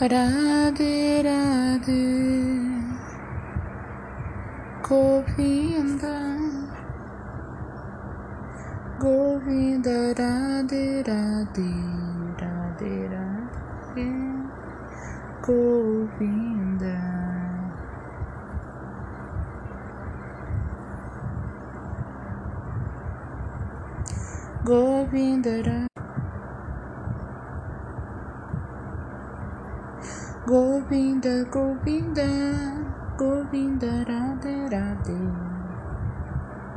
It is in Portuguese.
Radhe Radhe Govinda. Govinda Radhe Radhe Radhe Radhe Govinda. Govinda Radhe Govinda, Govinda, Govinda.